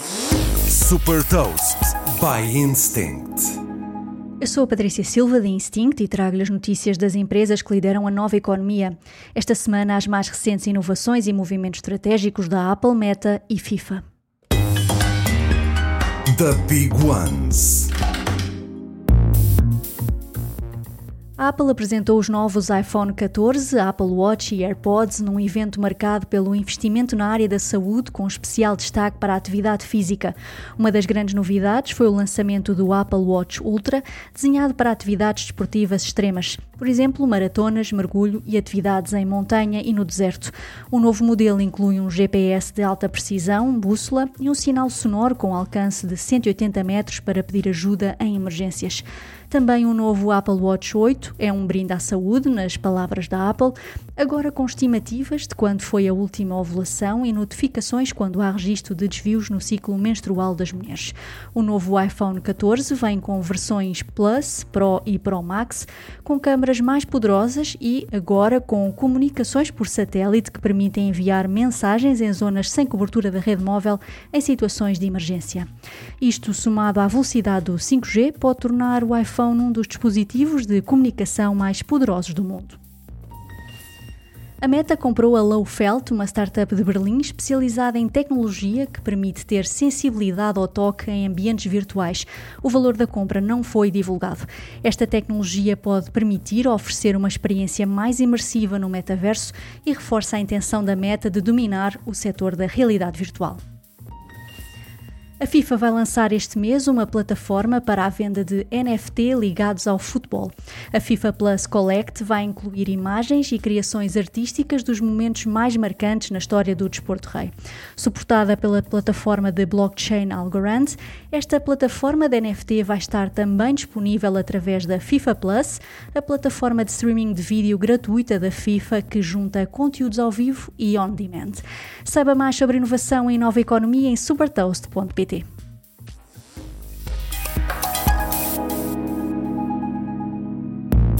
Super Toast by Instinct. Eu sou a Patrícia Silva da Instinct e trago-lhe as notícias das empresas que lideram a nova economia. Esta semana, as mais recentes inovações e movimentos estratégicos da Apple, Meta e FIFA. The Big Ones. A Apple apresentou os novos iPhone 14, Apple Watch e AirPods num evento marcado pelo investimento na área da saúde, com especial destaque para a atividade física. Uma das grandes novidades foi o lançamento do Apple Watch Ultra, desenhado para atividades desportivas extremas, por exemplo, maratonas, mergulho e atividades em montanha e no deserto. O novo modelo inclui um GPS de alta precisão, bússola e um sinal sonoro com alcance de 180 metros para pedir ajuda em emergências. Também o um novo Apple Watch 8 é um brinde à saúde, nas palavras da Apple, agora com estimativas de quando foi a última ovulação e notificações quando há registro de desvios no ciclo menstrual das mulheres. O novo iPhone 14 vem com versões Plus, Pro e Pro Max, com câmaras mais poderosas e agora com comunicações por satélite que permitem enviar mensagens em zonas sem cobertura da rede móvel em situações de emergência. Isto, somado à velocidade do 5G, pode tornar o iPhone um dos dispositivos de comunicação mais poderosos do mundo. A Meta comprou a Lowfelt, uma startup de Berlim especializada em tecnologia que permite ter sensibilidade ao toque em ambientes virtuais. O valor da compra não foi divulgado. Esta tecnologia pode permitir oferecer uma experiência mais imersiva no metaverso e reforça a intenção da Meta de dominar o setor da realidade virtual. A FIFA vai lançar este mês uma plataforma para a venda de NFT ligados ao futebol. A FIFA Plus Collect vai incluir imagens e criações artísticas dos momentos mais marcantes na história do desporto rei. Suportada pela plataforma de blockchain Algorand, esta plataforma de NFT vai estar também disponível através da FIFA Plus, a plataforma de streaming de vídeo gratuita da FIFA que junta conteúdos ao vivo e on demand. Saiba mais sobre inovação e nova economia em supertoast.pt.